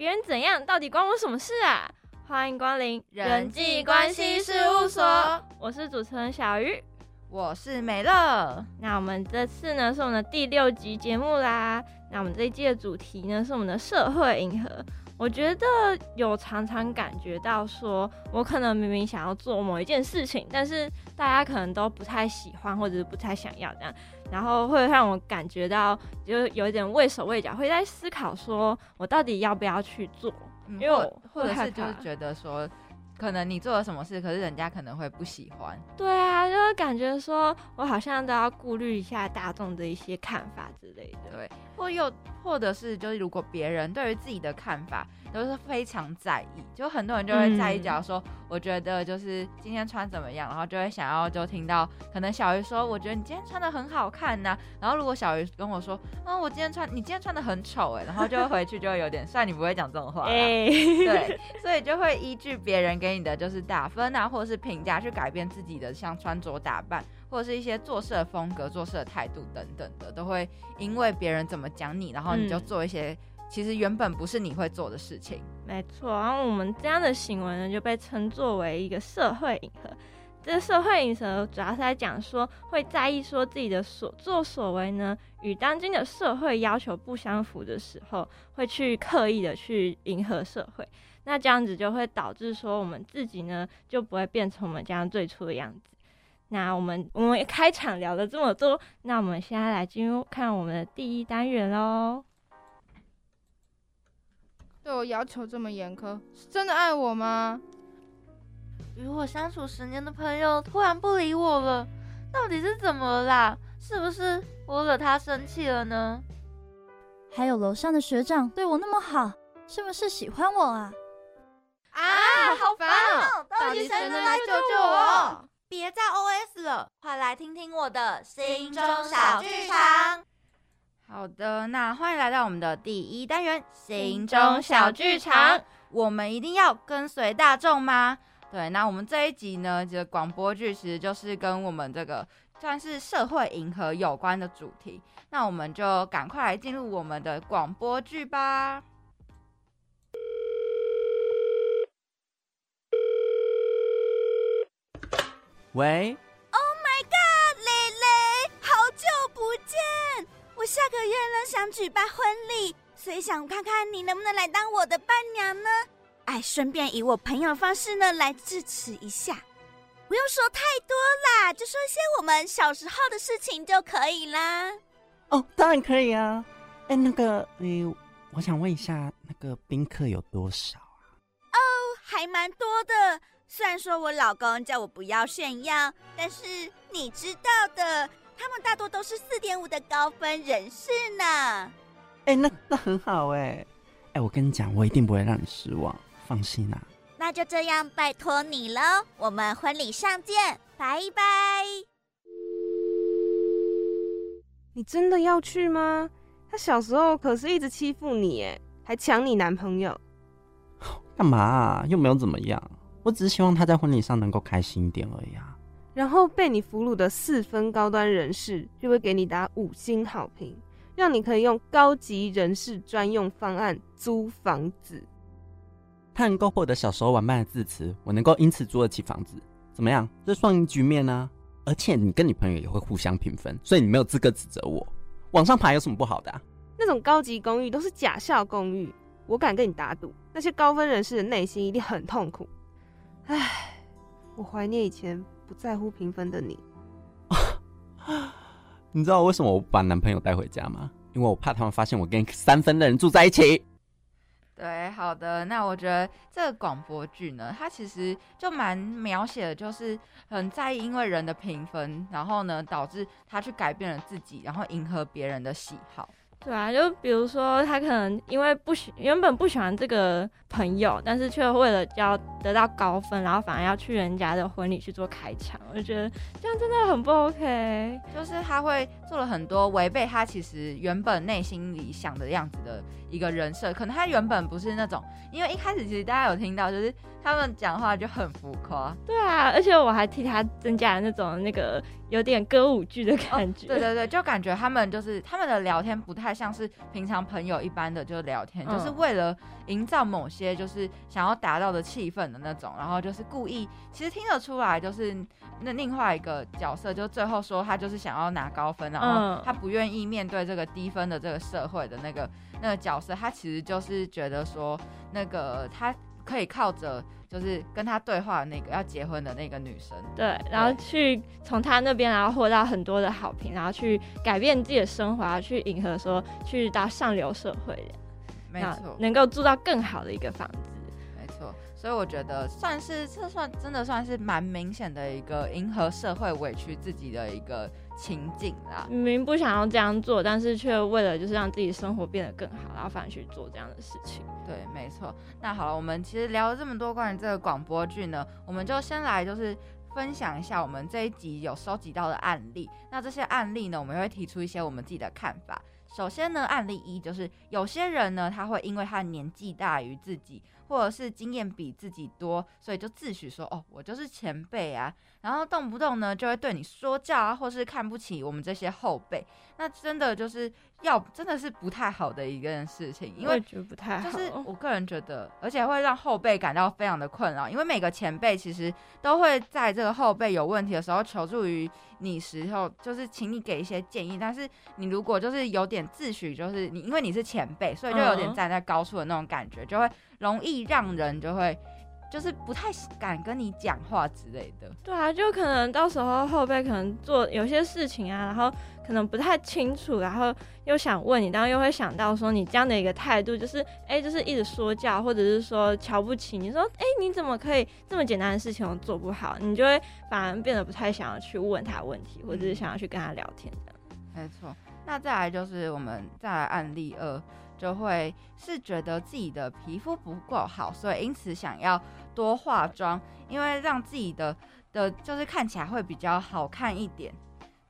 别人怎样到底关我什么事啊？欢迎光临人际关系事务所，我是主持人小鱼，我是美乐。那我们这次呢是我们的第六集节目啦。那我们这一季的主题呢是我们的社会银河。我觉得有常常感觉到，说我可能明明想要做某一件事情，但是大家可能都不太喜欢，或者是不太想要这样，然后会让我感觉到就有一点畏手畏脚，会在思考说我到底要不要去做，因为我或者是就是觉得说。可能你做了什么事，可是人家可能会不喜欢。对啊，就是感觉说我好像都要顾虑一下大众的一些看法之类的。对，或又或者是就是如果别人对于自己的看法。都是非常在意，就很多人就会在意，假如说我觉得就是今天穿怎么样，然后就会想要就听到可能小鱼说，我觉得你今天穿的很好看呐，然后如果小鱼跟我说，嗯，我今天穿你今天穿的很丑哎，然后就会回去就会有点，虽然你不会讲这种话，对，所以就会依据别人给你的就是打分啊，或者是评价去改变自己的像穿着打扮，或者是一些做事的风格、做事的态度等等的，都会因为别人怎么讲你，然后你就做一些。其实原本不是你会做的事情，没错。然后我们这样的行为呢，就被称作为一个社会迎合。这个社会迎合主要是在讲说，会在意说自己的所作所为呢，与当今的社会要求不相符的时候，会去刻意的去迎合社会。那这样子就会导致说，我们自己呢就不会变成我们这样最初的样子。那我们我们开场聊了这么多，那我们现在来进入看我们的第一单元喽。对我要求这么严苛，是真的爱我吗？与我相处十年的朋友突然不理我了，到底是怎么了啦？是不是我惹他生气了呢？还有楼上的学长对我那么好，是不是喜欢我啊？啊，好烦哦！到底谁能来救救我？别再 OS 了，快来听听我的心中小剧场。好的，那欢迎来到我们的第一单元——心中小剧场。我们一定要跟随大众吗？对，那我们这一集呢，这个广播剧其实就是跟我们这个算是社会迎合有关的主题。那我们就赶快来进入我们的广播剧吧。喂。我下个月呢想举办婚礼，所以想看看你能不能来当我的伴娘呢？哎，顺便以我朋友的方式呢来支持一下，不用说太多啦，就说一些我们小时候的事情就可以啦。哦，当然可以啊。哎，那个，哎，我想问一下，那个宾客有多少啊？哦，还蛮多的。虽然说我老公叫我不要炫耀，但是你知道的。他们大多都是四点五的高分人士呢。哎，那那很好哎。哎，我跟你讲，我一定不会让你失望，放心啊。那就这样，拜托你喽。我们婚礼上见，拜拜。你真的要去吗？他小时候可是一直欺负你，哎，还抢你男朋友。干嘛？又没有怎么样。我只是希望他在婚礼上能够开心一点而已啊。然后被你俘虏的四分高端人士就会给你打五星好评，让你可以用高级人士专用方案租房子。他能够获得小时候玩伴的字词，我能够因此租得起房子，怎么样？这双赢局面呢？而且你跟你朋友也会互相评分，所以你没有资格指责我。往上爬有什么不好的？那种高级公寓都是假笑公寓，我敢跟你打赌，那些高分人士的内心一定很痛苦。唉，我怀念以前。不在乎评分的你，你知道为什么我不把男朋友带回家吗？因为我怕他们发现我跟三分的人住在一起。对，好的，那我觉得这个广播剧呢，它其实就蛮描写的，就是很在意因为人的评分，然后呢导致他去改变了自己，然后迎合别人的喜好。对啊，就比如说他可能因为不喜原本不喜欢这个朋友，但是却为了要得到高分，然后反而要去人家的婚礼去做开场，我就觉得这样真的很不 OK。就是他会做了很多违背他其实原本内心里想的样子的一个人设，可能他原本不是那种，因为一开始其实大家有听到，就是他们讲话就很浮夸。对啊，而且我还替他增加了那种那个有点歌舞剧的感觉。对对对，就感觉他们就是他们的聊天不太像是平常朋友一般的就聊天，嗯就是为了营造某些就是想要达到的气氛的那种，然后就是故意，其实听得出来就是那另外一个角色，就最后说他就是想要拿高分，然后嗯他不愿意面对这个低分的这个社会的那个那个角色，他其实就是觉得说那个他可以靠着就是跟他对话的那个要结婚的那个女生。对，然后去从他那边，然后获到很多的好评，然后去改变自己的生活，去迎合说去到上流社会的，没错，能够住到更好的一个房子。所以我觉得算是这算真的算是蛮明显的一个迎合社会委屈自己的一个情景啦。明明不想要这样做，但是却为了就是让自己生活变得更好，然后反而去做这样的事情。对，没错。那好了，我们其实聊了这么多关于这个广播剧呢，我们就先来就是分享一下我们这一集有收集到的案例。那这些案例呢，我们会提出一些我们自己的看法。首先呢，案例一就是有些人呢，他会因为他的年纪大于自己，或者是经验比自己多，所以就自诩说哦，我就是前辈啊，然后动不动呢就会对你说教啊，或是看不起我们这些后辈。那真的就是要真的是不太好的一件事情，因为我觉得不太好。就是我个人觉得，而且会让后辈感到非常的困扰，因为每个前辈其实都会在这个后辈有问题的时候求助于你时候，就是请你给一些建议。但是你如果就是有点自诩，就是你因为你是前辈，所以就有点嗯站在高处的那种感觉，就会容易让人就会就是不太敢跟你讲话之类的。对啊，就可能到时候后辈可能做有些事情啊，然后可能不太清楚，然后又想问你，然后又会想到说你这样的一个态度，就是哎，就是一直说教，或者是说瞧不起你，说哎你怎么可以这么简单的事情都做不好，你就会反而变得不太想要去问他问题，或者是想要去跟他聊天的。没错，那再来就是我们再来案例二，就会是觉得自己的皮肤不够好，所以因此想要多化妆，因为让自己的的就是看起来会比较好看一点。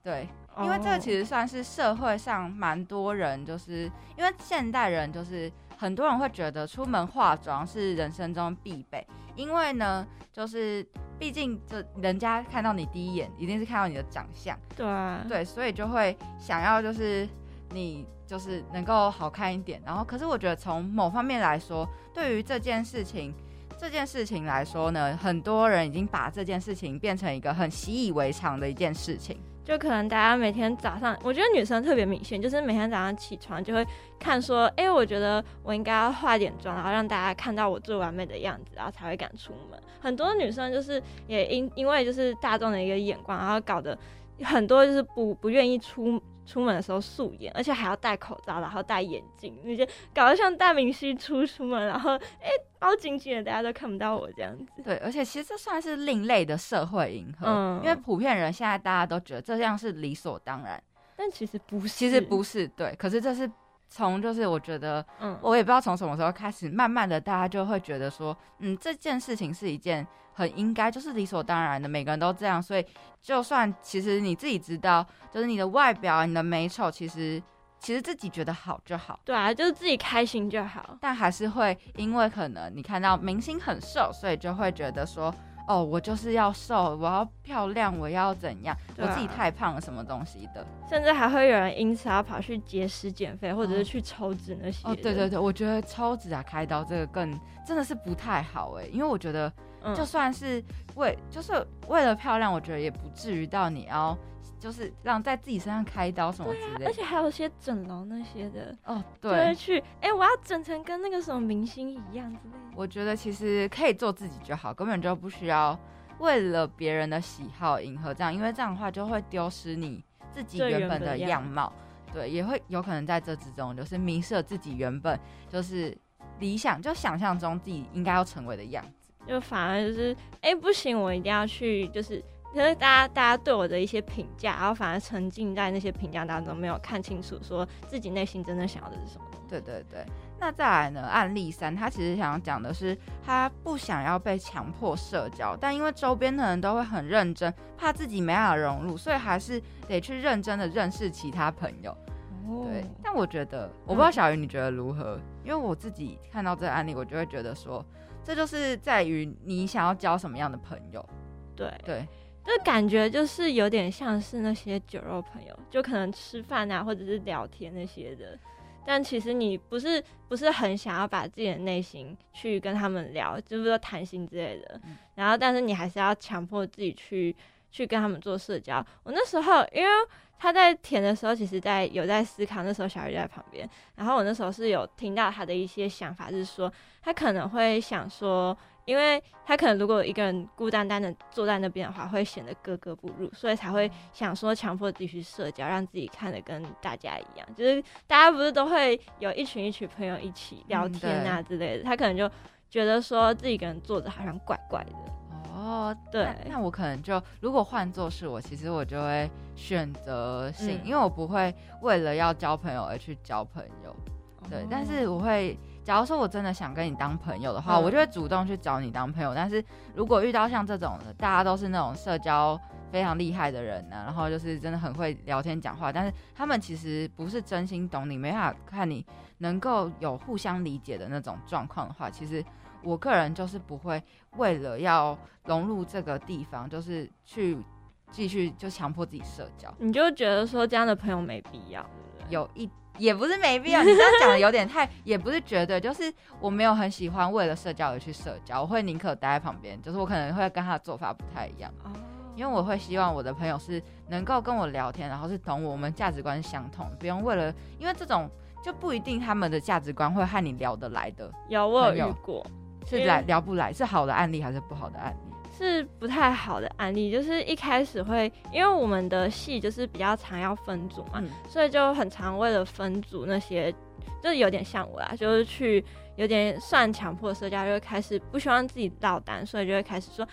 对，因为这个其实实算是社会上蛮多人，就是因为现代人就是很多人会觉得出门化妆是人生中必备，因为呢，就是毕竟这人家看到你第一眼一定是看到你的长相。对啊，对，所以就会想要就是你就是能够好看一点。然后，可是我觉得从某方面来说，对于这件事情这件事情来说呢，很多人已经把这件事情变成一个很习以为常的一件事情。就可能大家每天早上，我觉得女生特别明显，就是每天早上起床就会看说，哎、我觉得我应该要化点妆，然后让大家看到我最完美的样子，然后才会敢出门。很多女生就是也因因为就是大众的一个眼光，然后搞得很多就是不不愿意出出门的时候素颜，而且还要戴口罩，然后戴眼镜，那些搞得像大明星出出门，然后哎、包紧紧的，大家都看不到我这样子。对，而且其实这算是另类的社会迎合，嗯因为普遍人现在大家都觉得这样是理所当然，但其实不是，其实不是对。可是这是从就是我觉得嗯，我也不知道从什么时候开始，慢慢的大家就会觉得说，嗯，这件事情是一件很应该，就是理所当然的，每个人都这样，所以就算其实你自己知道，就是你的外表啊、你的美丑，其实其实自己觉得好就好，对啊，就是自己开心就好。但还是会因为可能你看到明星很瘦，所以就会觉得说。哦，我就是要瘦，我要漂亮，我要怎样？啊我自己太胖了，什么东西的？甚至还会有人因此要跑去节食减肥，或者哦是去抽脂那些的。哦，对对对，我觉得抽脂啊、开刀这个更真的是不太好哎，因为我觉得嗯，就算是为就是为了漂亮，我觉得也不至于到你要就是让在自己身上开刀什么之类的。而且还有些整容那些的，哦，就会对，去，哎、我要整成跟那个什么明星一样之类的。我觉得其实可以做自己就好，根本就不需要为了别人的喜好迎合这样，因为这样的话就会丢失你自己原本的样貌。对，也会有可能在这之中就是迷失了自己原本就是理想，就想象中自己应该要成为的样子。就反而就是，哎、不行，我一定要去，就是。可是大家大家对我的一些评价，然后反而沉浸在那些评价当中，没有看清楚说自己内心真正想要的是什么。对对对，那再来呢？案例三，他其实想要讲的是，他不想要被强迫社交，但因为周边的人都会很认真，怕自己没办法融入，所以还是得去认真的认识其他朋友。对，但我觉得，我不知道小鱼你觉得如何？因为我自己看到这个案例，我就会觉得说，这就是在于你想要交什么样的朋友。对，对，这感觉就是有点像是那些酒肉朋友，就可能吃饭啊，或者是聊天那些的。但其实你不是不是很想要把自己的内心去跟他们聊，就是说谈心之类的。嗯然后，但是你还是要强迫自己去去跟他们做社交。我那时候因为他在填的时候，其实在有在思考，那时候小鱼就在旁边。然后我那时候是有听到他的一些想法，是说他可能会想说，因为他可能如果一个人孤单单的坐在那边的话，会显得格格不入，所以才会想说强迫自己去社交，让自己看得跟大家一样。就是大家不是都会有一群一群朋友一起聊嗯天啊之类的，他可能就觉得说自己一个人坐着好像怪怪的。哦，对那，那我可能就如果换做是我，其实我就会选择性，嗯因为我不会为了要交朋友而去交朋友。对，但是我会，假如说我真的想跟你当朋友的话，嗯我就会主动去找你当朋友。但是如果遇到像这种的，大家都是那种社交非常厉害的人呢、然后就是真的很会聊天讲话，但是他们其实不是真心懂你，没办法看你能够有互相理解的那种状况的话，其实我个人就是不会为了要融入这个地方，就是去继续就强迫自己社交。你就觉得说这样的朋友没必要，对不对？有一也不是没必要，你这样讲的有点太，也不是绝对，就是我没有很喜欢为了社交而去社交，我会宁可待在旁边，就是我可能会跟他的做法不太一样，哦，因为我会希望我的朋友是能够跟我聊天，然后是懂我，我们价值观是相同，不用为了，因为这种就不一定他们的价值观会和你聊得来的，有我有遇过，是来聊不来，是好的案例还是不好的案例？是不太好的案例，就是一开始会，因为我们的戏就是比较常要分组嘛，嗯。所以就很常为了分组那些，就是有点像我啦，就是去有点算强迫社交，就会开始不希望自己落单，所以就会开始说，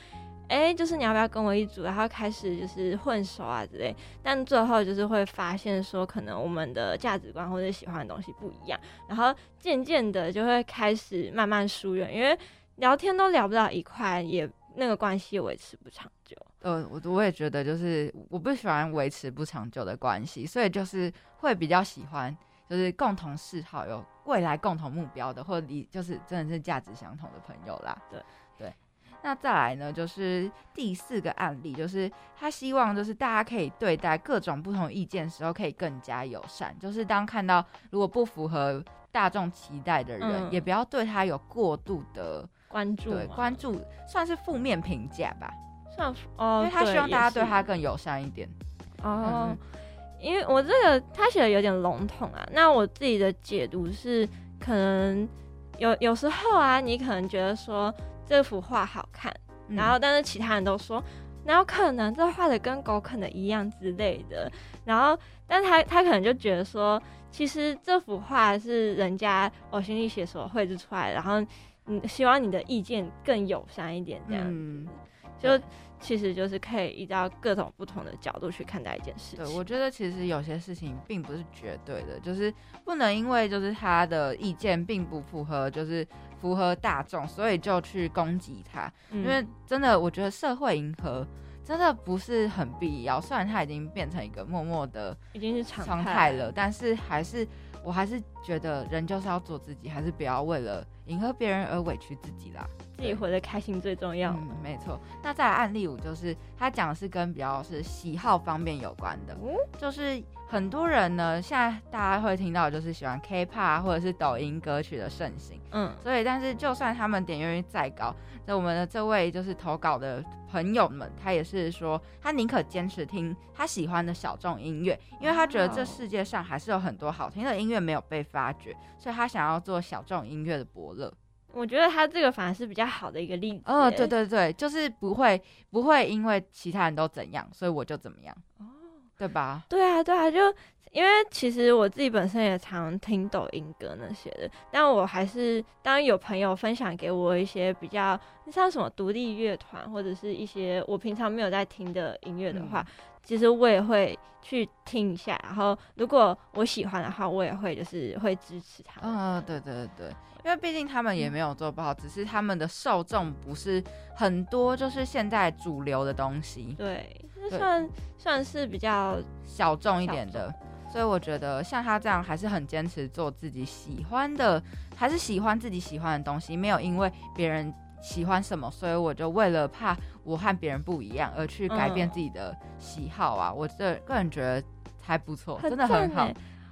哎、就是你要不要跟我一组，然后开始就是混熟啊之类，但最后就是会发现说，可能我们的价值观或者喜欢的东西不一样，然后渐渐的就会开始慢慢疏远，因为聊天都聊不到一块，也那个关系维持不长久。呃，我我也觉得，就是我不喜欢维持不长久的关系，所以就是会比较喜欢，就是共同嗜好、有未来共同目标的，或者离就是真的是价值相同的朋友啦。对对。那再来呢，就是第四个案例，就是他希望就是大家可以对待各种不同意见的时候可以更加友善，就是当看到如果不符合大众期待的人，嗯也不要对他有过度的关注对关注，算是负面评价吧。算哦，因为他希望大家对他更友善一点。哦嗯，因为我这个他写的有点笼统啊，那我自己的解读是，可能有有时候啊，你可能觉得说这幅画好看，嗯。然后但是其他人都说哪有可能这画的跟狗啃的一样之类的，然后但他他可能就觉得说，其实这幅画是人家呕心沥血所绘制出来的，然后你希望你的意见更友善一点，这样子，嗯就其实就是可以依照各种不同的角度去看待一件事情。对，我觉得其实有些事情并不是绝对的，就是不能因为就是他的意见并不符合，就是符合大众，所以就去攻击他。嗯因为真的，我觉得社会迎合真的不是很必要。虽然它已经变成一个默默的已经是常常态了，但是还是我还是觉得人就是要做自己，还是不要为了迎合别人而委屈自己啦。自己活得开心最重要。嗯，没错。那再来案例五，就是他讲的是跟比较是喜好方面有关的，嗯就是很多人呢，现在大家会听到就是喜欢 K-pop 啊或者是抖音歌曲的盛行，嗯，所以但是就算他们点阅率再高，那我们的这位就是投稿的朋友们，他也是说他宁可坚持听他喜欢的小众音乐，因为他觉得这世界上还是有很多好听的音乐没有被发掘，所以他想要做小众音乐的伯乐。我觉得他这个反而是比较好的一个例子。哦，对，对对，就是不会不会因为其他人都怎样，所以我就怎么样，哦，对吧？对啊，对啊，就因为其实我自己本身也常听抖音歌那些的，但我还是当有朋友分享给我一些比较像什么独立乐团或者是一些我平常没有在听的音乐的话，其实我也会去听一下，然后如果我喜欢的话，我也会就是会支持他们。嗯，对对对，因为毕竟他们也没有做不好，只是他们的受众不是很多，就是现在主流的东西，对，这对算算是比较小众一点的。所以我觉得像他这样还是很坚持做自己喜欢的，还是喜欢自己喜欢的东西，没有因为别人喜欢什么，所以我就为了怕我和别人不一样而去改变嗯自己的喜好啊。我这个人觉得还不错，真的很好。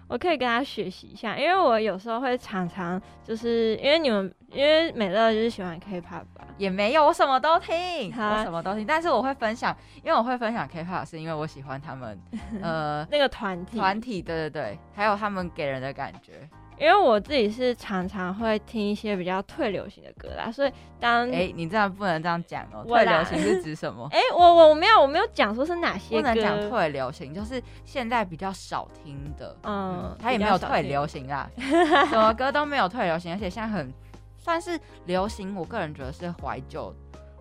我可以跟他学习一下，因为我有时候会常常就是因为你们，因为美乐就是喜欢 K-pop 吧，也没有，我什么都听，我什么都听，但是我会分享，因为我会分享 K-pop 是因为我喜欢他们，呃，那个团体团体，对对对，还有他们给人的感觉。因为我自己是常常会听一些比较退流行的歌啦，所以当哎、你这样不能这样讲哦，退流行是指什么？哎、我我我没有我没有讲说是哪些歌，不能讲退流行，就是现在比较少听的。嗯，他也没有退流行啦，什么歌都没有退流行，而且现在很算是流行。我个人觉得是怀旧、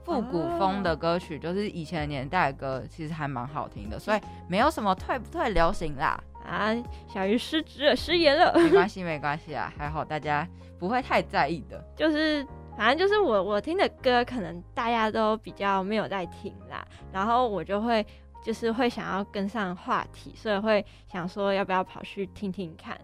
复古风的歌曲，就是以前的年代的歌，其实还蛮好听的，所以没有什么退不退流行啦，啊，小鱼失职了，失言了，没关系，没关系啊，还好大家不会太在意的。就是反正就是我我听的歌，可能大家都比较没有在听啦，然后我就会就是会想要跟上话题，所以会想说要不要跑去听听看，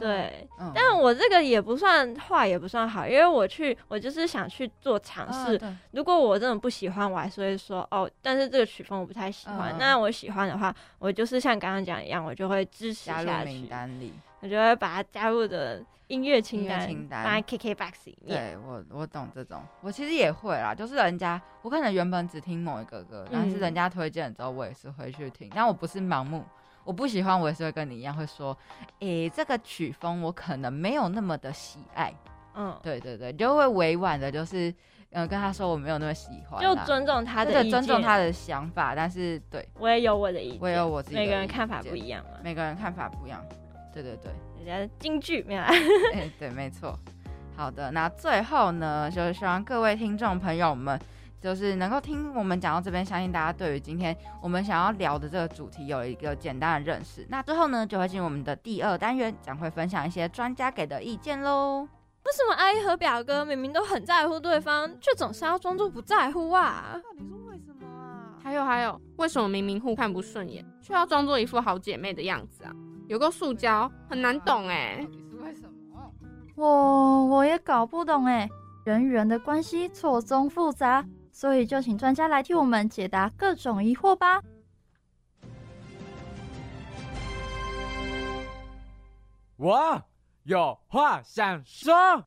对。嗯，但我这个也不算坏，也不算好，因为我去，我就是想去做尝试。啊如果我真的不喜欢，我还是会说哦，但是这个曲风我不太喜欢。嗯那我喜欢的话，我就是像刚刚讲一样，我就会支持加下入名去，单里。我就会把它加入的音乐清单清单放在 KKBOX 里面。对我，我懂这种，我其实也会啦，就是人家我可能原本只听某一个歌，但是嗯人家推荐之后，我也是会去听，但我不是盲目，我不喜欢，我也是会跟你一样会说，诶、这个曲风我可能没有那么的喜爱，嗯，对对对，就会委婉的，就是嗯、呃跟他说我没有那么喜欢，就尊重他的尊重他的想法，但是对。我也有我的意见，我也有我自己每个人看法不一样嘛。每个人看法不一样，对对对。人家京剧没有啦，哎、对，没错。好的，那最后呢，就是希望各位听众朋友们，就是能够听我们讲到这边，相信大家对于今天我们想要聊的这个主题有一个简单的认识。那之后呢，就会进入我们的第二单元，将会分享一些专家给的意见喽。为什么阿姨和表哥明明都很在乎对方，却总是要装作不在乎啊？到底是为什么啊？还有还有，为什么明明互看不顺眼，却要装作一副好姐妹的样子啊？有个塑胶，很难懂哎、底是为什么？我我也搞不懂哎，人与人的关系错综复杂，所以就请专家来替我们解答各种疑惑吧。我有话想说。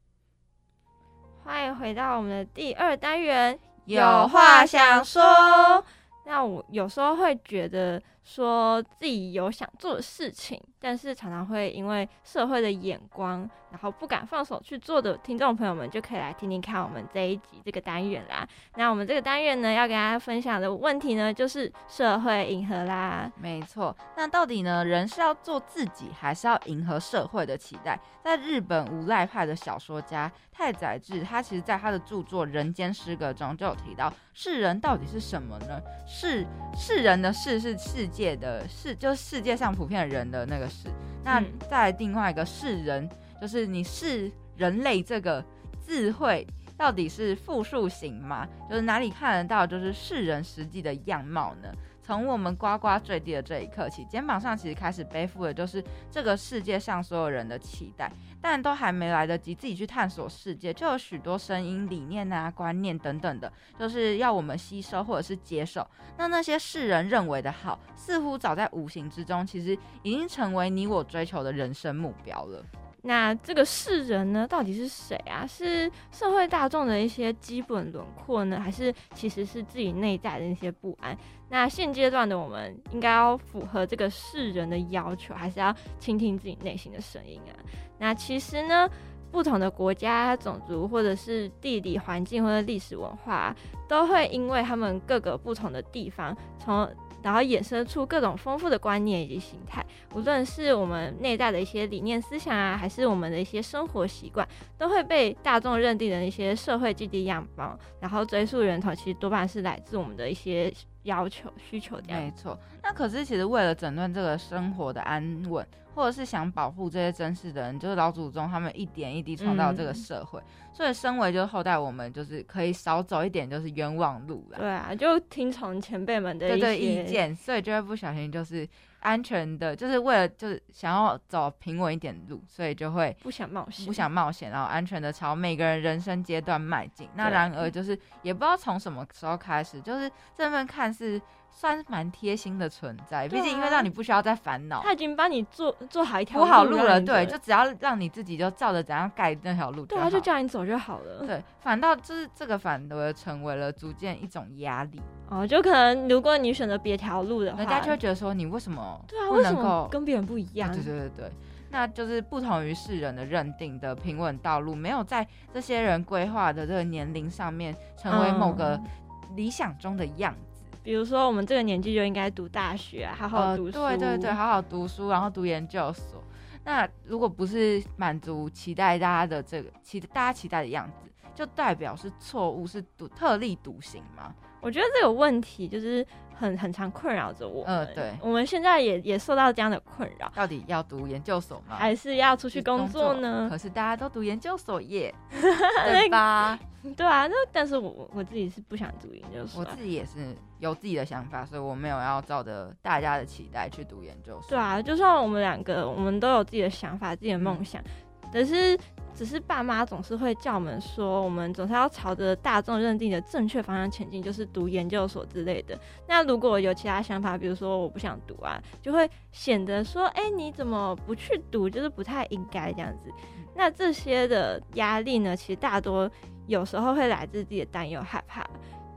欢迎回到我们的第二单元，有话想说。那我有时候会觉得说自己有想做的事情，但是常常会因为社会的眼光，然后不敢放手去做的听众朋友们，就可以来听听看我们这一集这个单元啦。那我们这个单元呢，要跟大家分享的问题呢，就是社会迎合啦。没错，那到底呢，人是要做自己，还是要迎合社会的期待？在日本无赖派的小说家太宰治，他其实在他的著作《人间失格》中就有提到，世人到底是什么呢？世世人的世是世界的世，就是世界上普遍的人的那个世。那嗯再来另外一个世人，就是你是人类这个智慧。到底是复数型吗？就是哪里看得到，就是世人实际的样貌呢？从我们呱呱坠地的这一刻起，肩膀上其实开始背负的就是这个世界上所有人的期待，但都还没来得及自己去探索世界，就有许多声音、理念啊、观念等等的，就是要我们吸收或者是接受。那那些世人认为的好，似乎早在无形之中，其实已经成为你我追求的人生目标了。那这个世人呢，到底是谁啊？是社会大众的一些基本轮廓呢，还是其实是自己内在的那些不安？那现阶段的我们应该要符合这个世人的要求，还是要倾听自己内心的声音啊？那其实呢，不同的国家、种族，或者是地理环境或者历史文化，都会因为他们各个不同的地方，从然后衍生出各种丰富的观念以及形态。无论是我们内在的一些理念思想啊，还是我们的一些生活习惯，都会被大众认定的一些社会基地样貌，然后追溯源头，其实多半是来自我们的一些要求、需求这样没。错，那可是其实为了整顿这个生活的安稳，或者是想保护这些真实的人，就是老祖宗他们一点一滴创造这个嗯社会，所以身为就是后代，我们就是可以少走一点就是冤枉路啦。对啊，就听从前辈们的一些意见，所以就会不小心就是安全的，就是为了就是想要走平稳一点路，所以就会不想冒险，不想冒险，然后安全的朝每个人人生阶段迈进。那然而就是也不知道从什么时候开始，就是这份看似算是蛮贴心的存在，毕对竟因为啊让你不需要再烦恼。他已经帮你做做好一条铺好路了，对，就只要让你自己就照着怎样盖那条路对他，就。叫你走就好了。对，反倒就是这个反而成为了逐渐一种压力，哦，就可能如果你选择别条路的话，人家就会觉得说你为什么对啊，为什么跟别人不一样？对对对对，那就是不同于世人的认定的平稳道路，没有在这些人规划的这个年龄上面成为某个嗯理想中的样子。比如说我们这个年纪就应该读大学啊，好好呃，读书。对对对，好好读书，然后读研究所。那如果不是满足期待大家的这个期大家期待的样子，就代表是错误，是独特立独行吗？我觉得这个问题就是很很常困扰着我们。呃对我们现在也也受到这样的困扰，到底要读研究所吗？还是要出去工作呢？可是大家都读研究所耶，对吧？对啊，那但是我我自己是不想读研究所我啊。自己也是有自己的想法，所以我没有要照着大家的期待去读研究所。对啊，就算我们两个，我们都有自己的想法、自己的梦想，可是只是爸妈总是会叫我们说，我们总是要朝着大众认定的正确方向前进，就是读研究所之类的。那如果有其他想法，比如说我不想读啊，就会显得说，哎、你怎么不去读，就是不太应该这样子。那这些的压力呢，其实大多有时候会来自自己的担忧、害怕。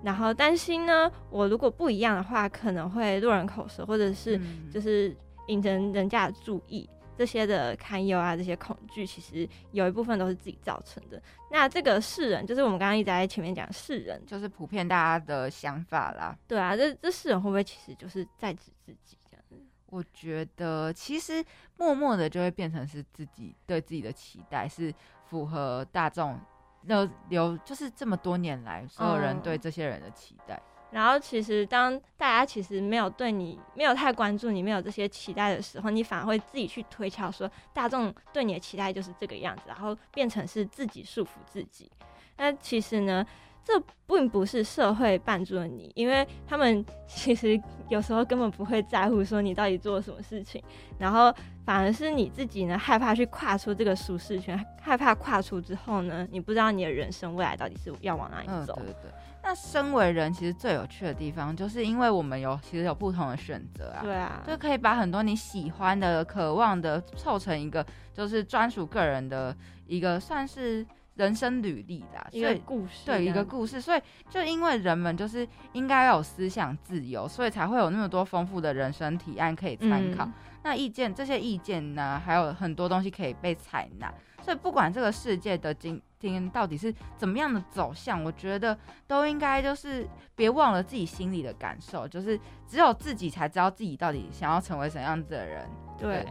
然后担心呢，我如果不一样的话，可能会落人口舌，或者是嗯就是引人人家的注意，这些的堪忧啊，这些恐惧，其实有一部分都是自己造成的。那这个世人，就是我们刚刚一直在前面讲世人，就是普遍大家的想法啦。对啊，这这世人会不会其实就是在指自己这样子？我觉得其实默默的就会变成是自己对自己的期待是符合大众那留，就是这么多年来所有人哦对这些人的期待。然后其实当大家其实没有对你没有太关注你，没有这些期待的时候，你反而会自己去推敲说大众对你的期待就是这个样子，然后变成是自己束缚自己。那其实呢，这并不是社会绊住了你，因为他们 其实有时候根本不会在乎说你到底做了什么事情，然后反而是你自己呢害怕去跨出这个舒适圈，害怕跨出之后呢，你不知道你的人生未来到底是要往哪里嗯，走。对对对。那身为人，其实最有趣的地方，就是因为我们有其实有不同的选择啊。对啊，就可以把很多你喜欢的、渴望的凑成一个，就是专属个人的一个，算是人生履历啦。一所以个故事，对一个故事，所以就因为人们就是应该要有思想自由，所以才会有那么多丰富的人生提案可以参考。嗯那意见这些意见呢，还有很多东西可以被采纳。所以不管这个世界的今今天到底是怎么样的走向，我觉得都应该就是别忘了自己心里的感受，就是只有自己才知道自己到底想要成为什么样子的人。对，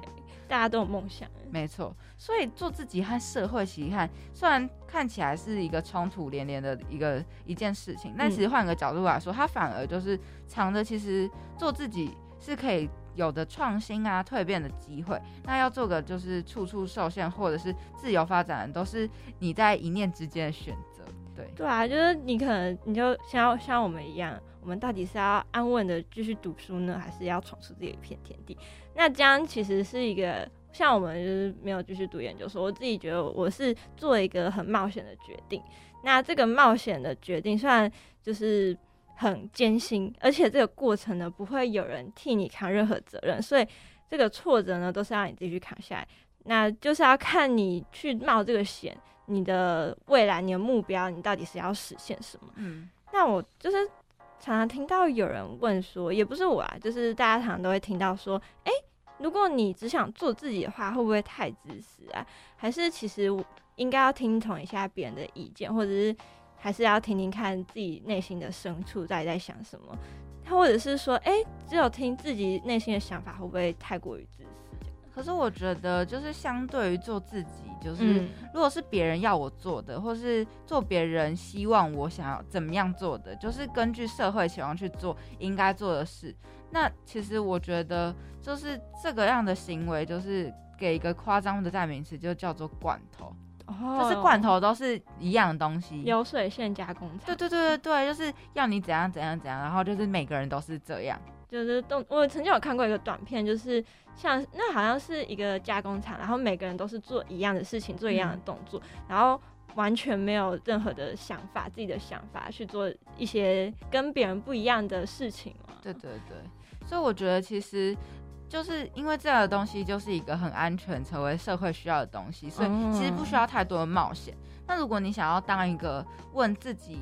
大家都有梦想。没错，所以做自己和社会期看，虽然看起来是一个冲突连连的一个一件事情，但其实换个角度来说，它反而就是藏着其实做自己是可以有的创新啊、蜕变的机会。那要做个就是处处受限或者是自由发展的，都是你在一念之间的选择。对，对啊，就是你可能你就像像我们一样，我们到底是要安稳的继续读书呢，还是要闯出自己一片天地？那这样其实是一个像我们就是没有继续读研究所，我自己觉得我是做一个很冒险的决定。那这个冒险的决定虽然就是很艰辛，而且这个过程呢不会有人替你扛任何责任，所以这个挫折呢都是让你自己去扛下来。那就是要看你去冒这个险，你的未来、你的目标，你到底是要实现什么？嗯，那我就是常常听到有人问说，也不是我啊，就是大家常常都会听到说，诶，如果你只想做自己的话，会不会太自私啊？还是其实应该要听从一下别人的意见，或者是还是要听听看自己内心的深处到底在想什么？他或者是说，诶，只有听自己内心的想法，会不会太过于自私？可是我觉得就是相对于做自己，就是。嗯，如果是别人要我做的，或是做别人希望我想要怎么样做的，就是根据社会期望去做应该做的事。那其实我觉得，就是这个样的行为，就是给一个夸张的代名词，就叫做罐头。哦就是罐头都是一样的东西。流水线加工厂，对对对对对，就是要你怎样怎样怎样，然后就是每个人都是这样。就是动，我曾经有看过一个短片，就是像那好像是一个加工厂，然后每个人都是做一样的事情，做一样的动作，然后完全没有任何的想法，自己的想法去做一些跟别人不一样的事情嘛。对对对，所以我觉得其实就是因为这样的东西就是一个很安全、成为社会需要的东西，所以其实不需要太多的冒险。那如果你想要当一个问自己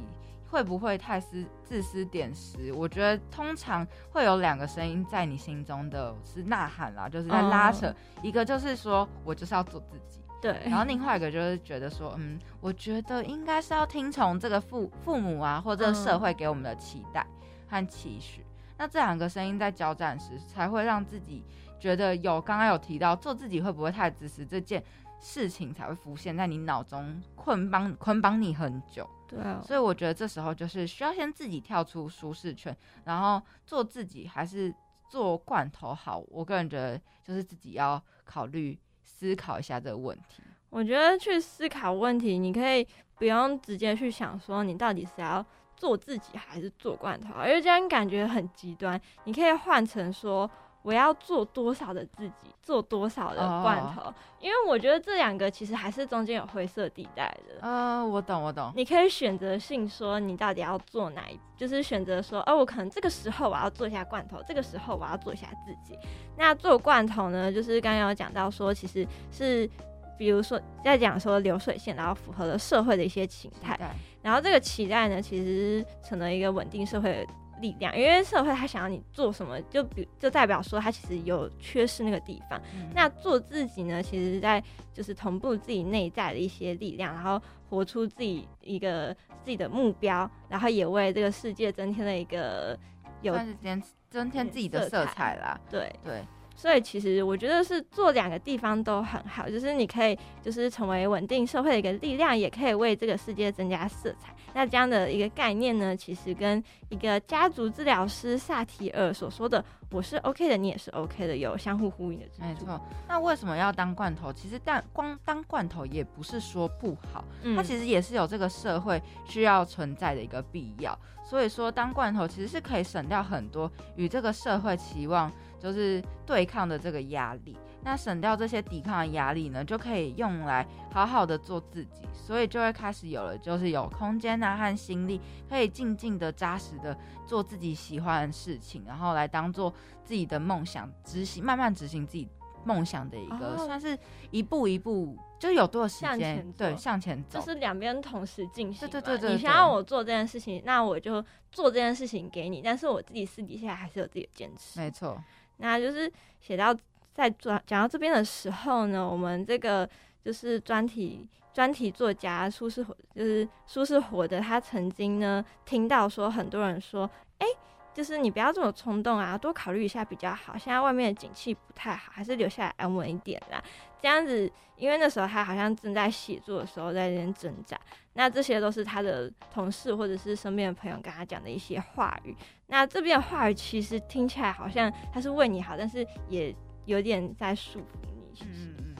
会不会太私自私点时，我觉得通常会有两个声音在你心中的是呐喊啦，就是在拉扯。哦一个就是说我就是要做自己，对，然后另外一个就是觉得说，嗯，我觉得应该是要听从这个父父母啊，或者社会给我们的期待和期许。那这两个声音在交战时，才会让自己觉得有刚刚有提到做自己会不会太自私这件事情才会浮现在你脑中，捆绑捆绑你很久。对啊，所以我觉得这时候就是需要先自己跳出舒适圈，然后做自己还是做罐头好。我个人觉得就是自己要考虑思考一下这个问题。我觉得去思考问题，你可以不用直接去想说你到底是要做自己还是做罐头，因为这样感觉很极端。你可以换成说我要做多少的自己，做多少的罐头，因为我觉得这两个其实还是中间有灰色地带的。呃，我懂，我懂。你可以选择性说你到底要做哪一，就是选择说，哦，我可能这个时候我要做一下罐头，这个时候我要做一下自己。那做罐头呢，就是刚刚有讲到说，其实是比如说在讲说流水线，然后符合了社会的一些情态，对然后这个期待呢，其实成了一个稳定社会的力量，因为社会他想要你做什么，就比就代表说他其实有缺失那个地方。嗯那做自己呢，其实在就是同步自己内在的一些力量，然后活出自己一个自己的目标，然后也为这个世界增添了一个有增增添自己的色彩啦。对。对，所以其实我觉得是做两个地方都很好，就是你可以就是成为稳定社会的一个力量，也可以为这个世界增加色彩。那这样的一个概念呢，其实跟一个家族治疗师萨提尔所说的“我是 OK 的，你也是 OK 的”有相互呼应的。没错。那为什么要当罐头？其实但光当罐头也不是说不好，嗯它其实也是有这个社会需要存在的一个必要。所以说，当罐头其实是可以省掉很多与这个社会期望就是对抗的这个压力。那省掉这些抵抗的压力呢，就可以用来好好的做自己，所以就会开始有了，就是有空间啊和心力，可以静静的、扎实的做自己喜欢的事情，然后来当做自己的梦想执行，慢慢执行自己梦想的一个，哦算是一步一步，就有多少时向间前对走向前走，就是两边同时进行嘛。对对对对你想要我做这件事情，那我就做这件事情给你，但是我自己私底下还是有自己的坚持。没错，那就是写到在讲讲到这边的时候呢，我们这个就是专题专题作家苏轼火，就是苏轼火的，他曾经呢听到说很多人说，哎、就是你不要这么冲动啊，多考虑一下比较好。现在外面的景气不太好，还是留下来安稳一点啦。这样子，因为那时候他好像正在写作的时候在那边挣扎，那这些都是他的同事或者是身边的朋友跟他讲的一些话语。那这边的话语其实听起来好像他是为你好，但是也有点在束缚你。其实，嗯嗯。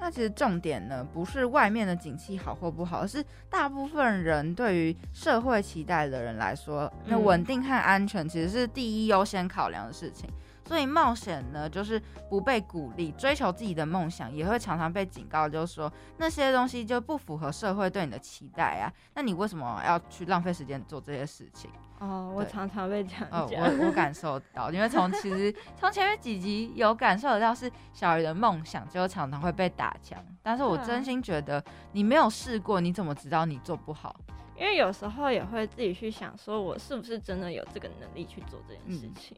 那其实重点呢，不是外面的景气好或不好，而是大部分人对于社会期待的人来说，那嗯稳定和安全其实是第一优先考量的事情。所以冒险呢，就是不被鼓励，追求自己的梦想，也会常常被警告，就是说那些东西就不符合社会对你的期待啊。那你为什么要去浪费时间做这些事情？哦，我常常被这样哦，讲。我我感受到，因为从其实 从前面几集有感受得到，是小鱼的梦想就常常会被打枪。但是我真心觉得，你没有试过，你怎么知道你做不好？因为有时候也会自己去想，说我是不是真的有这个能力去做这件事嗯情，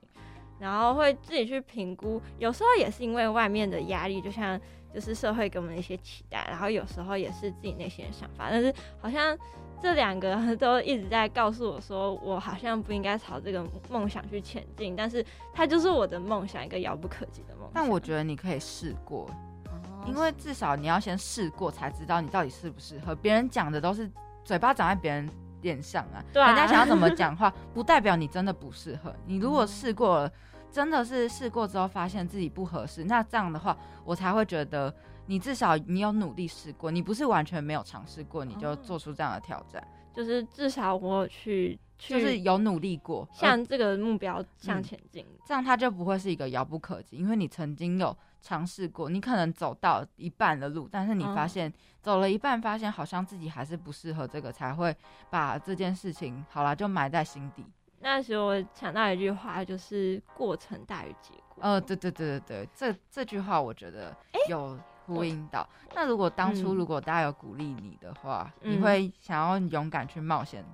然后会自己去评估。有时候也是因为外面的压力，就像就是社会给我们的一些期待，然后有时候也是自己内心的想法。但是好像这两个都一直在告诉我说，我好像不应该朝这个梦想去前进，但是它就是我的梦想，一个遥不可及的梦想。但我觉得你可以试过，哦因为至少你要先试过，才知道你到底适不适合。别人讲的都是嘴巴长在别人脸上啊，对啊人家想要怎么讲话，不代表你真的不适合。你如果试过了，真的是试过之后发现自己不合适，那这样的话，我才会觉得你至少你有努力试过，你不是完全没有尝试过，你就哦做出这样的挑战，就是至少我有去去，就是有努力过，向这个目标向嗯前进。这样它就不会是一个遥不可及，因为你曾经有尝试过，你可能走到一半的路，但是你发哦现、走了一半，发现好像自己还是不适合这个，才会把这件事情好了就埋在心底。那时候我想到一句话，就是过程大于结果。呃，对对对对对，这这句话我觉得有呼应到。那如果当初嗯如果大家有鼓励你的话，你嗯会想要勇敢去冒险，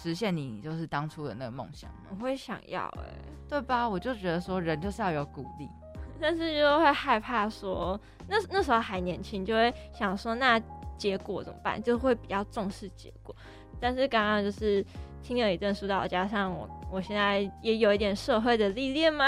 实现你就是当初的那个梦想吗？我会想要哎、对吧？我就觉得说人就是要有鼓励。但是就会害怕说，那那时候还年轻，就会想说那结果怎么办？就会比较重视结果。但是刚刚就是听了一阵书道，加上我我现在也有一点社会的历练嘛，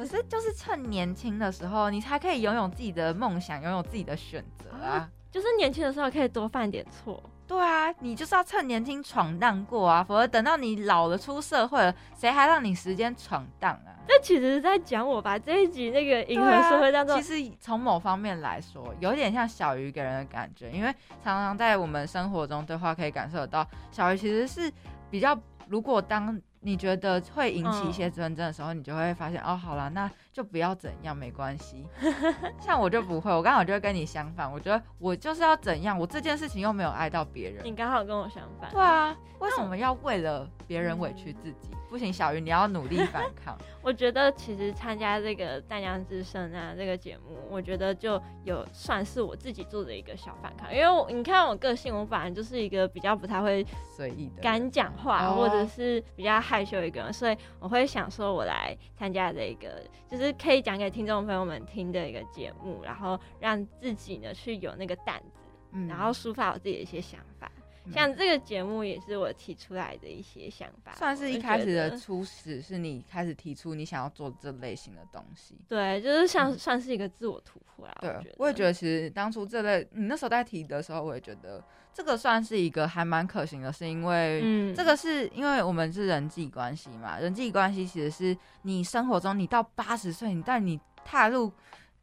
可是就是趁年轻的时候，你才可以拥有自己的梦想，拥有自己的选择啊。就是年轻的时候可以多犯点错。对啊，你就是要趁年轻闯荡过啊，否则等到你老了出社会了，谁还让你时间闯荡啊？这其实是在讲我吧，这一集那个银河社会当中，其实从某方面来说，有点像小鱼给人的感觉，因为常常在我们生活中对话可以感受得到，小鱼其实是比较，如果当你觉得会引起一些纷争的时候，你就会发现哦，好了，那就不要怎样，没关系。像我就不会，我刚好就会跟你相反，我觉得我就是要怎样，我这件事情又没有爱到别人。你刚好跟我相反。对啊，为什么要为了别人委屈自己？不行，小鱼，你要努力反抗。我觉得其实参加这个《淡江之声》啊这个节目，我觉得就有算是我自己做的一个小反抗，因为我你看我个性，我反而就是一个比较不太会随意的，敢讲话，哦或者是比较害羞一个人，所以我会想说，我来参加这个，就是可以讲给听众朋友们听的一个节目，然后让自己呢去有那个胆子，嗯然后抒发我自己的一些想法。嗯像这个节目也是我提出来的一些想法，算是一开始的初始，是你开始提出你想要做这类型的东西。对，就是像算是一个自我突破啦。对我，我也觉得其实当初这类你那时候在提的时候，我也觉得这个算是一个还蛮可行的，是因为嗯这个是因为我们是人际关系嘛，人际关系其实是你生活中你到八十岁，你但你踏入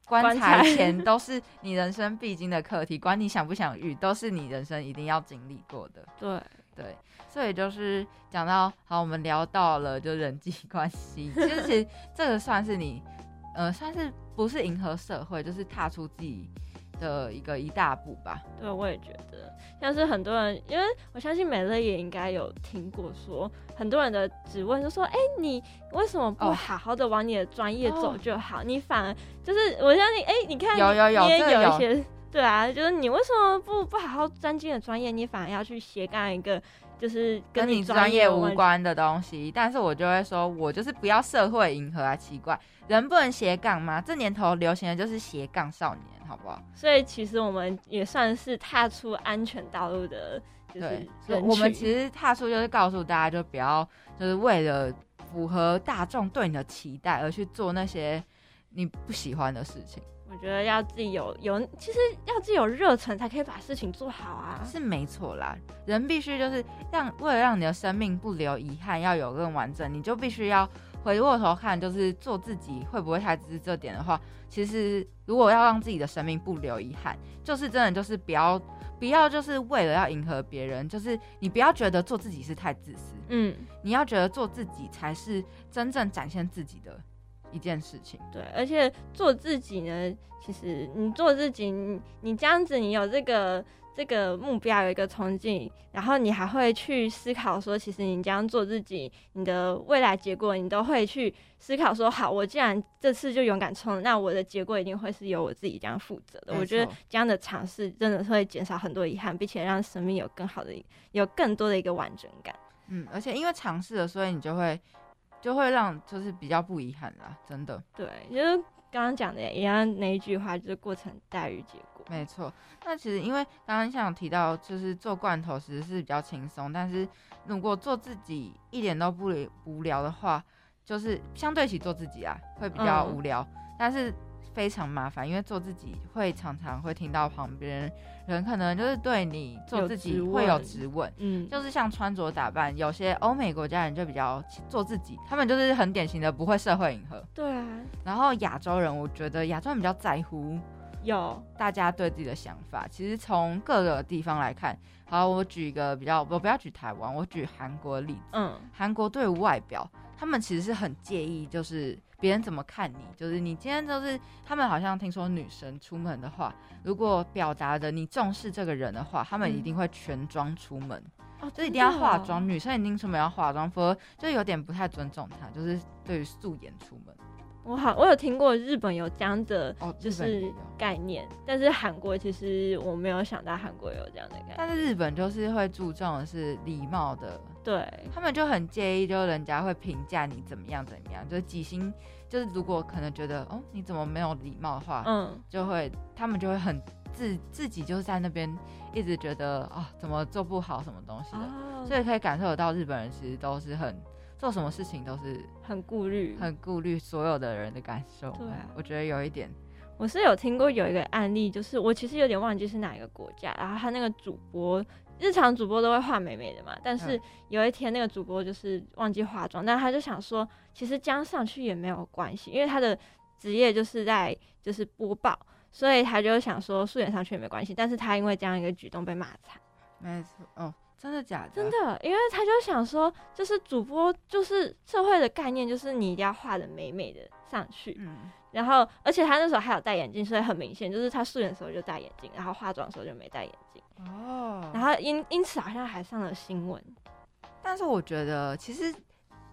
棺棺材材前都是你人生必经的课题，管你想不想遇，都是你人生一定要经历过的。对，对，所以就是讲到好，我们聊到了就人际 关系，其实其实这个算是你，呃，算是不是迎合社会，就是踏出自己的一个一大步吧。对，我也觉得，像是很多人，因为我相信美乐也应该有听过说，很多人的质问就说，哎、你为什么不哦好好的往你的专业走哦就好？你反而就是我相信，哎、你看你有有有你也有有一些。对啊，就是你为什么不不好好专精的专业，你反而要去斜杠一个就是跟你专专业无关的东西，但是我就会说，我就是不要社会迎合啊，奇怪，人不能斜杠吗？这年头流行的就是斜杠少年，好不好？所以其实我们也算是踏出安全道路的，就是我们其实踏出就是告诉大家，就不要就是为了符合大众对你的期待而去做那些你不喜欢的事情，我觉得要自己有有，其实要自己有热忱才可以把事情做好啊。是没错啦。人必须就是让为了让你的生命不留遗憾，要有更完整，你就必须要回过头看，就是做自己会不会太自私这点的话，其实如果要让自己的生命不留遗憾，就是真的就是不要不要就是为了要迎合别人，就是你不要觉得做自己是太自私，嗯，你要觉得做自己才是真正展现自己的一件事情。对，而且做自己呢，其实你做自己，你你这样子，你有这个这个目标，有一个憧憬，然后你还会去思考说，其实你这样做自己，你的未来结果，你都会去思考说，好，我既然这次就勇敢冲，那我的结果一定会是由我自己这样负责的。我觉得这样的尝试真的会减少很多遗憾，并且让生命有更好的、有更多的一个完整感。嗯，而且因为尝试了，所以你就会就会让就是比较不遗憾啦，真的。对，就是刚刚讲的一样那一句话，就是过程大于结果。没错，那其实因为刚刚像有提到，就是做罐头其实是比较轻松，但是如果做自己一点都不无聊的话，就是相对起做自己啊，会比较嗯。无聊，但是非常麻烦，因为做自己会常常会听到旁边人可能就是对你做自己会有质问，嗯，就是像穿着打扮，有些欧美国家人就比较做自己，他们就是很典型的不会社会迎合，对啊，然后亚洲人，我觉得亚洲人比较在乎。有大家对自己的想法。其实从各个地方来看，好，我举一个比较，我不要举台湾，我举韩国的例子。嗯，韩国对于外表，他们其实是很介意，就是别人怎么看你，就是你今天就是他们好像听说女生出门的话，如果表达的你重视这个人的话，他们一定会全妆出门。哦，就一定要化妆，女生一定出门要化妆，否则就有点不太尊重她，就是对于素颜出门。我好，我有听过日本有这样的哦，就是概念，但是韩国其实我没有想到韩国有这样的概念。但是日本就是会注重的是礼貌的，对，他们就很介意，就人家会评价你怎么样怎么样，就是几星，就是如果可能觉得哦你怎么没有礼貌的话，嗯，就会他们就会很自自己就是在那边一直觉得啊、怎么做不好什么东西的，哦，所以可以感受得到日本人其实都是很做什么事情都是很顾虑。很顾虑所有的人的感受。对啊我觉得有一点，我是有听过有一个案例，就是我其实有点忘记是哪一个国家，然后他那个主播。日常主播都会画美美的嘛，但是嗯有一天那个主播就是忘记化妆，但他就想说，其实这样上去也没有关系，因为他的职业就是在就是播报，所以他就想说素颜上去也没关系。但是他因为这样一个举动被骂惨。没错，哦，真的假的？真的，因为他就想说，就是主播就是社会的概念，就是你一定要画的美美的上去，嗯，然后而且他那时候还有戴眼镜，所以很明显就是他素颜的时候就戴眼镜，然后化妆的时候就没戴眼镜，哦，然后因因此好像还上了新闻。但是我觉得其实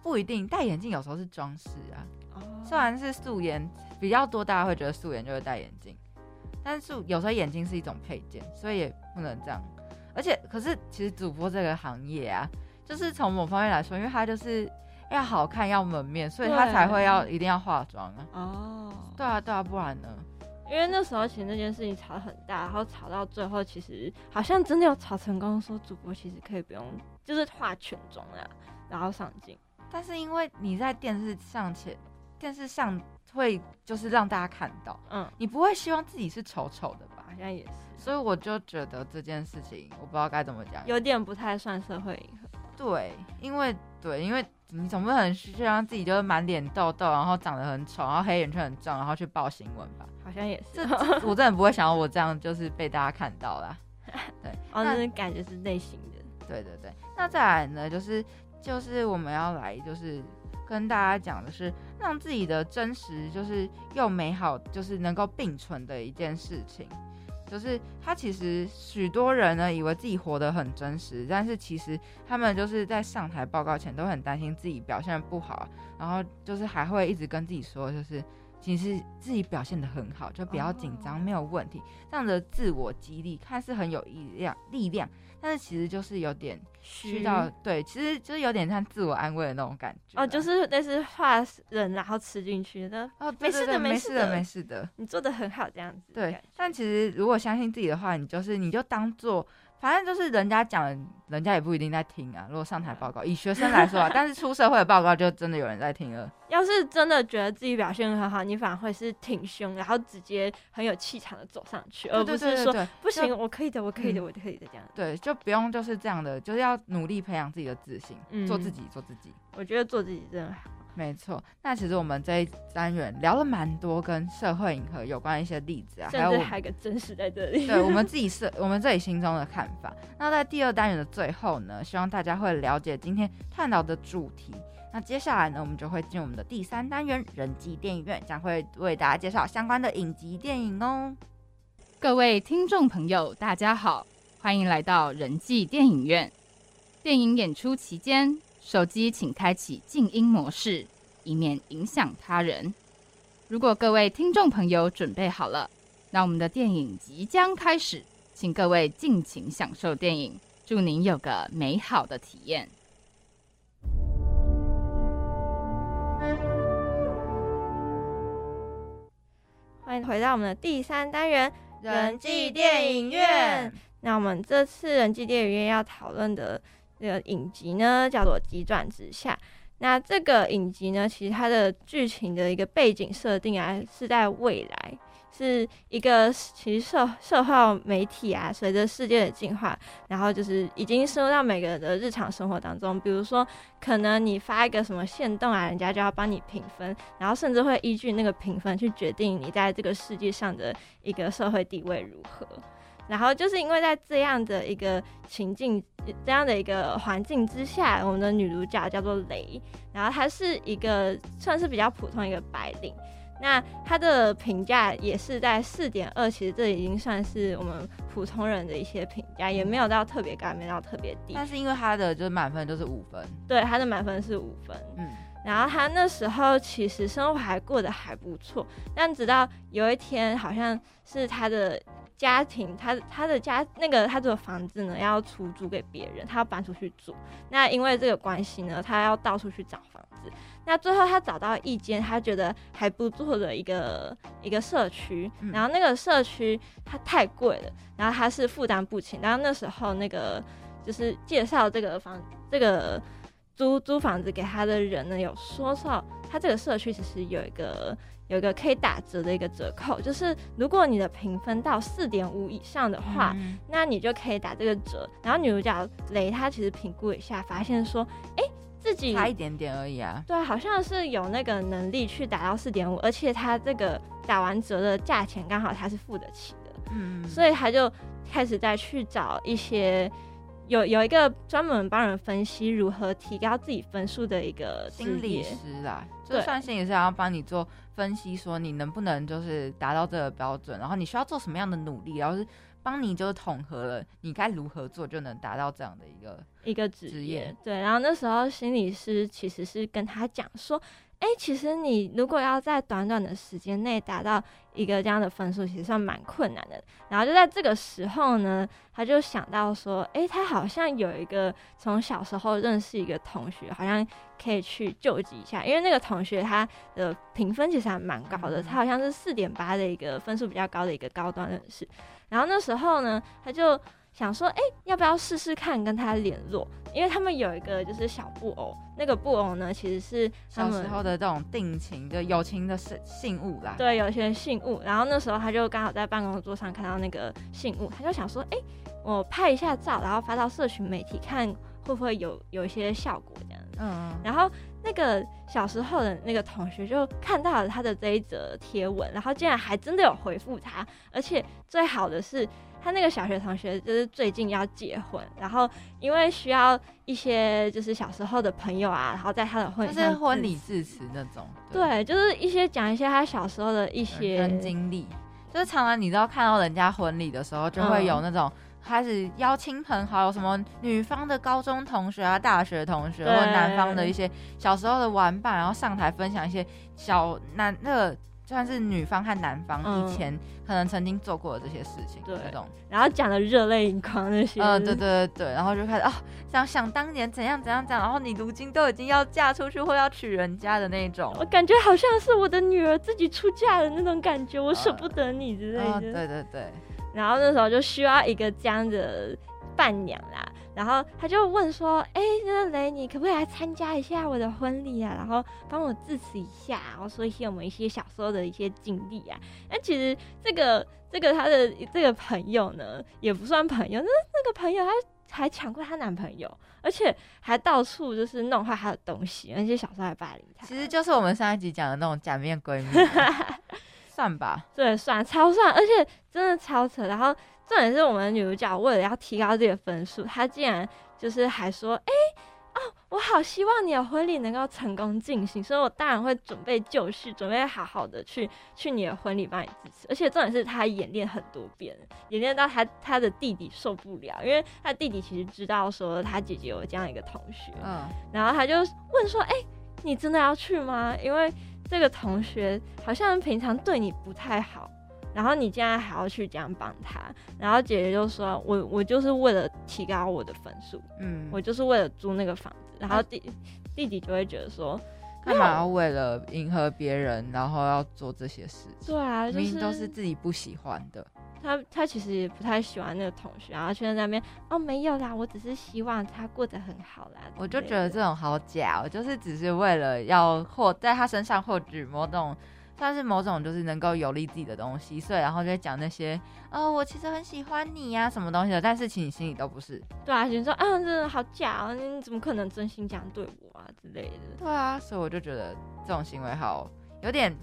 不一定，戴眼镜有时候是装饰啊。哦虽然是素颜比较多，大家会觉得素颜就会戴眼镜，但是有时候眼镜是一种配件，所以也不能这样。而且，可是其实主播这个行业啊，就是从某方面来说，因为他就是要好看、要门面，所以他才会要一定要化妆啊。哦，对啊，对啊，不然呢？因为那时候其实那件事情吵得很大，然后吵到最后，其实好像真的有吵成功，说主播其实可以不用，就是化全妆啦，然后上镜。但是因为你在电视上前，电视上会就是让大家看到，嗯，你不会希望自己是丑丑的吧？好像也是，所以我就觉得这件事情，我不知道该怎么讲。有点不太算社会迎合。对，因为对，因为你总不能去让自己就是满脸痘痘，然后长得很丑，然后黑眼圈很重，然后去报新闻吧？好像也是，我真的不会想要我这样就是被大家看到啦。对，哦，那那是感觉是内心的。对对对，那再来呢，就是就是我们要来就是跟大家讲的是，让自己的真实就是又美好，就是能够并存的一件事情。就是他其实许多人呢以为自己活得很真实，但是其实他们就是在上台报告前都很担心自己表现不好，然后就是还会一直跟自己说，就是其实自己表现得很好，就不要紧张，没有问题。这样的自我激励看似很有力量力量，但是其实就是有点虚到对，其实就是有点像自我安慰的那种感觉。哦，就是那是画人然后吃进去的，哦，没事的没事的，没事的。你做的很好这样子。对，但其实如果相信自己的话，你就是你就当做，反正就是人家讲，人家也不一定在听啊。如果上台报告，以学生来说啊，但是出社会的报告就真的有人在听了。要是真的觉得自己表现很好，你反而会是挺胸，然后直接很有气场的走上去，而不是说不行，我可以的，我可以的，嗯我可以的这样。对，就不用就是这样的，就是要努力培养自己的自信，做自嗯己，做自己。我觉得做自己真的好。没错，那其实我们这一单元聊了蛮多跟社会迎合有关的一些例子啊，还有还有个真实在这里。对我们 自己是我们自己心中的看法。那在第二单元的最后呢，希望大家会了解今天探讨的主题。那接下来呢，我们就会进入我们的第三单元——人际电影院，将会为大家介绍相关的影集电影哦。各位听众朋友，大家好，欢迎来到人际电影院。电影演出期间，手机请开启静音模式，以免影响他人。如果各位听众朋友准备好了，那我们的电影即将开始，请各位尽情享受电影，祝您有个美好的体验。欢迎回到我们的第三单元人际电影院。那我们这次人际电影院要讨论的这个影集呢，叫做《急转直下》。那这个影集呢，其实它的剧情的一个背景设定啊，是在未来，是一个其实社社会媒体啊，随着世界的进化，然后就是已经深入到每个人的日常生活当中。比如说，可能你发一个什么线动啊，人家就要帮你评分，然后甚至会依据那个评分去决定你在这个世界上的一个社会地位如何。然后就是因为在这样的一个情境、这样的一个环境之下，我们的女主角叫做雷，然后她是一个算是比较普通一个白领。那她的评价也是在四点二，其实这已经算是我们普通人的一些评价，也没有到特别高，没有到特别低。但是因为她的就是满分就是五分，对，她的满分是五分。嗯，然后她那时候其实生活还过得还不错，但直到有一天，好像是她的。家庭，他他的家那个他这个房子呢，要出租给别人，他要搬出去住。那因为这个关系呢，他要到处去找房子。那最后他找到一间他觉得还不错的一个一个社区，然后那个社区它太贵了，然后他是负担不起。然后那时候那个就是介绍这个房这个租租房子给他的人呢，有说到他这个社区其实有一个。有一个可以打折的一个折扣，就是如果你的评分到四点五以上的话，那你就可以打这个折。然后女主角雷她其实评估一下，发现说，哎，自己差一点点而已啊。对，好像是有那个能力去打到四点五，而且她这个打完折的价钱刚好她是付得起的。嗯，所以她就开始再去找一些。有有一个专门帮人分析如何提高自己分数的一个心理师啦，就算心理师要帮你做分析，说你能不能就是达到这个标准，然后你需要做什么样的努力，然后是帮你就是统合了你该如何做就能达到这样的一个一个职业。对，然后那时候心理师其实是跟他讲说。哎，其实你如果要在短短的时间内达到一个这样的分数，其实算蛮困难的。然后就在这个时候呢，他就想到说，哎，他好像有一个从小时候认识一个同学，好像可以去救济一下。因为那个同学他的评分其实还蛮高的，他好像是四点八的一个分数比较高的一个高端人士。然后那时候呢，他就。想说，哎，要不要试试看跟他联络？因为他们有一个就是小布偶，那个布偶呢，其实是小时候的这种定情的友情的信信物啦。对，有些信物。然后那时候他就刚好在办公桌上看到那个信物，他就想说，哎，我拍一下照，然后发到社群媒体，看会不会有有一些效果这样。嗯。然后那个小时候的那个同学就看到了他的这一则贴文，然后竟然还真的有回复他，而且最好的是。他那个小学同学就是最近要结婚，然后因为需要一些就是小时候的朋友啊，然后在他的婚就是婚礼致辞那种，对，就是一些讲一些他小时候的一些经历，就是常常你知道看到人家婚礼的时候，就会有那种开始邀亲朋好友，什么女方的高中同学啊、大学同学，或男方的一些小时候的玩伴，然后上台分享一些小男那个。就算是女方和男方以前可能曾经做过的这些事情，对，那种，然后讲的热泪盈眶那些，嗯，对对对对，然后就开始哦，想想当年怎样怎样讲，然后你如今都已经要嫁出去或要娶人家的那种，我感觉好像是我的女儿自己出嫁的那种感觉，我舍不得你之类的，对对对，然后那时候就需要一个这样的伴娘啦。然后他就问说：“哎，那个雷，你可不可以来参加一下我的婚礼啊？然后帮我致辞一下，然后说一些我们一些小时候的一些经历啊。”那其实这个这个他的这个朋友呢，也不算朋友，那那个朋友他还抢过她男朋友，而且还到处就是弄坏她的东西，而且小时候还霸凌她。其实就是我们上一集讲的那种假面闺蜜，算吧？对，算超算，而且真的超扯。然后。重点是我们女主角为了要提高自己的分数，她竟然就是还说：“哎，哦，我好希望你的婚礼能够成功进行，所以我当然会准备就绪，准备好好的去去你的婚礼帮你支持。而且重点是她演练很多遍，演练到她她的弟弟受不了，因为她弟弟其实知道说她姐姐有这样一个同学，嗯，然后他就问说：，哎，你真的要去吗？因为这个同学好像平常对你不太好。”然后你竟然还要去这样帮他，然后姐姐就说：“我我就是为了提高我的分数，嗯，我就是为了租那个房子。”然后弟弟弟就会觉得说：“干嘛要为了迎合别人，然后要做这些事情？对啊，明明都是自己不喜欢的。”他他其实也不太喜欢那个同学，然后却在那边哦没有啦，我只是希望他过得很好啦。我就觉得这种好假，就是只是为了要获在他身上获取某种。算是某种就是能够有利自己的东西，所以然后就会讲那些，呃，我其实很喜欢你呀、什么东西的，但是其实你心里都不是。对啊，就说啊，真的好假啊，你怎么可能真心这样对我啊之类的。对啊，所以我就觉得这种行为好有点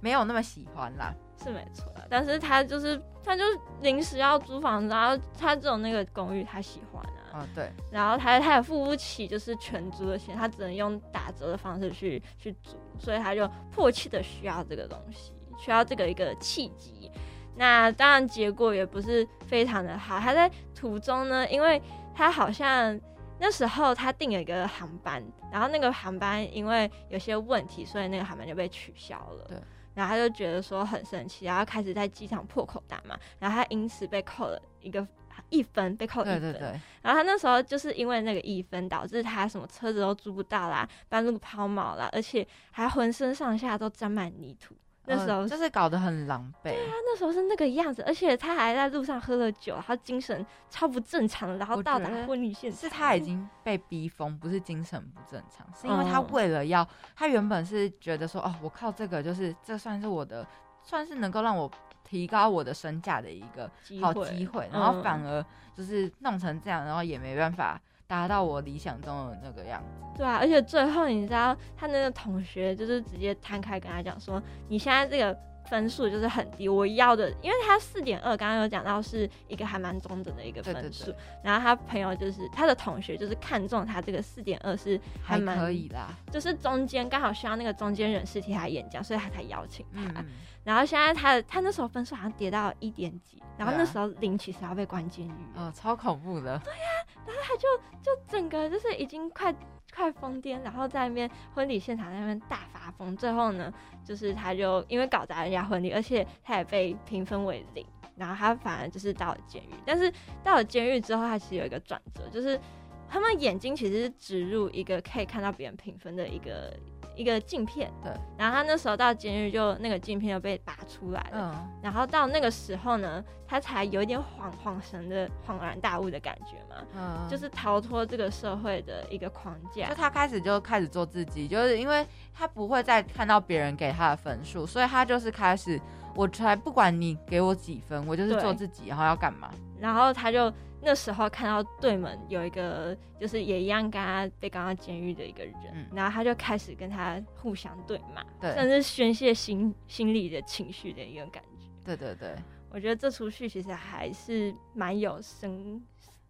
没有那么喜欢啦。是没错啦，但是他就是他就是临时要租房子，然后他只有那个公寓他喜欢啊，哦，对，然后他他也付不起就是全租的钱，他只能用打折的方式去去租，所以他就迫切的需要这个东西，需要这个一个契机。那当然结果也不是非常的好，他在途中呢，因为他好像那时候他订了一个航班，然后那个航班因为有些问题，所以那个航班就被取消了。对。然后他就觉得说很生气，然后开始在机场破口大骂，然后他因此被扣了一个一分，被扣一分。对对对，然后他那时候就是因为那个一分，导致他什么车子都租不到啦，半路抛锚啦，而且还浑身上下都沾满泥土。那时候、呃就是搞得很狼狈。对啊那时候是那个样子，而且他还在路上喝了酒，他精神超不正常的，然后到达婚礼现场。是他已经被逼疯，不是精神不正常，是因为他嗯为了要，他原本是觉得说，哦，我靠这个就是这算是我的，算是能够让我提高我的身价的一个好机会，然后嗯反而就是弄成这样，然后也没办法达到我理想中的那个样子。对啊，而且最后你知道，他那个同学就是直接摊开跟他讲说，你现在这个分数就是很低，我要的，因为他四点二，刚刚有讲到是一个还蛮中等的一个分数，对然后他朋友就是他的同学就是看中他这个四点二是还蛮可以啦，就是中间刚好需要那个中间人士替他演讲，所以他才邀请他。然后现在他的他那时候分数好像跌到一点几，然后那时候零其实要被关监狱，哦，超恐怖的，对呀，然后他就就整个就是已经快快疯癫，然后在那边婚礼现场在那边大发疯。最后呢，就是他就因为搞砸人家婚礼，而且他也被评分为零，然后他反而就是到了监狱。但是到了监狱之后，他其实有一个转折，就是他们眼睛其实是植入一个可以看到别人评分的一个一个镜片。对，然后他那时候到监狱就那个镜片就被拔出来了。嗯，然后到那个时候呢，他才有一点恍恍神的恍然大悟的感觉嘛，嗯，就是逃脱这个社会的一个框架就。他开始就开始做自己，就是因为他不会再看到别人给他的分数，所以他就是开始，我才不管你给我几分，我就是做自己，然后要干嘛？然后他就那时候看到对门有一个就是也一样跟他被赶到监狱的一个人，嗯。然后他就开始跟他互相对骂，对。甚至宣泄心心里的情绪的一个感觉。对对对，我觉得这出戏其实还是蛮有深，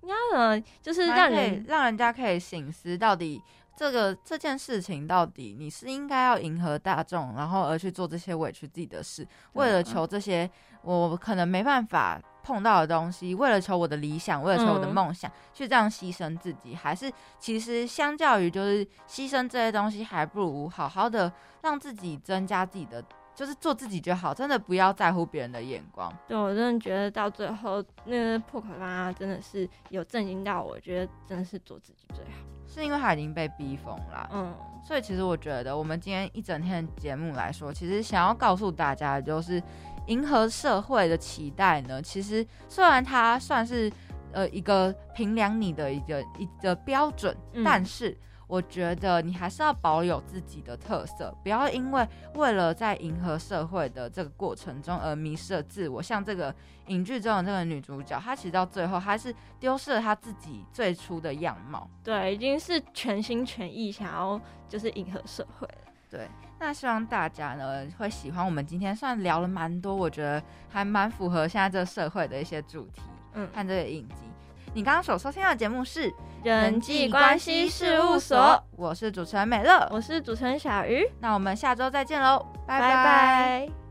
应该呢就是让蛮可以人让人家可以醒思，到底这个这件事情到底你是应该要迎合大众，然后而去做这些委屈自己的事，为了求这些我可能没办法碰到的东西，为了求我的理想，为了求我的嗯梦想，去这样牺牲自己，还是其实相较于就是牺牲这些东西，还不如好好的让自己增加自己的。就是做自己就好，真的不要在乎别人的眼光。对我真的觉得到最后那个破口大骂真的是有震惊到我，觉得真的是做自己最好。是因为他已经被逼疯了，嗯，所以其实我觉得，我们今天一整天的节目来说，其实想要告诉大家的就是，迎合社会的期待呢，其实虽然它算是呃一个评量你的一个一个标准，嗯。但是我觉得你还是要保有自己的特色，不要因为为了在迎合社会的这个过程中而迷失了自我。像这个影剧中的这个女主角，她其实到最后还是丢失了她自己最初的样貌。对，已经是全心全意想要就是迎合社会了。对，那希望大家呢会喜欢我们今天算聊了蛮多，我觉得还蛮符合现在这个社会的一些主题嗯，看这个影集。你刚刚所收听到的节目是《人际关系事务所，我是主持人美乐，我是主持人小鱼，那我们下周再见喽，拜。拜拜